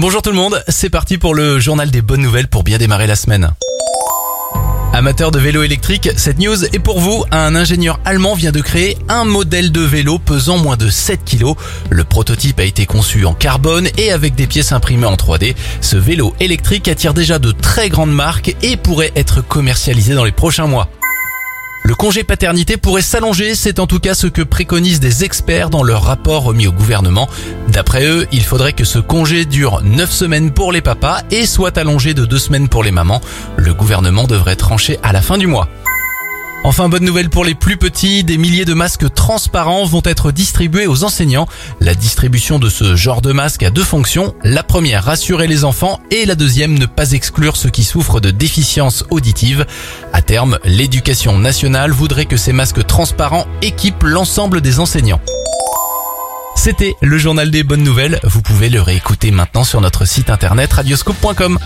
Bonjour tout le monde, c'est parti pour le journal des bonnes nouvelles pour bien démarrer la semaine. Amateur de vélo électrique, cette news est pour vous. Un ingénieur allemand vient de créer un modèle de vélo pesant moins de 7 kg. Le prototype a été conçu en carbone et avec des pièces imprimées en 3D. Ce vélo électrique attire déjà de très grandes marques et pourrait être commercialisé dans les prochains mois. Le congé paternité pourrait s'allonger, c'est en tout cas ce que préconisent des experts dans leur rapport remis au gouvernement. D'après eux, il faudrait que ce congé dure 9 semaines pour les papas et soit allongé de 2 semaines pour les mamans. Le gouvernement devrait trancher à la fin du mois. Enfin, bonne nouvelle pour les plus petits, des milliers de masques transparents vont être distribués aux enseignants. La distribution de ce genre de masque a deux fonctions. La première, rassurer les enfants et la deuxième, ne pas exclure ceux qui souffrent de déficience auditive. À terme, l'éducation nationale voudrait que ces masques transparents équipent l'ensemble des enseignants. C'était le journal des bonnes nouvelles. Vous pouvez le réécouter maintenant sur notre site internet radioscope.com.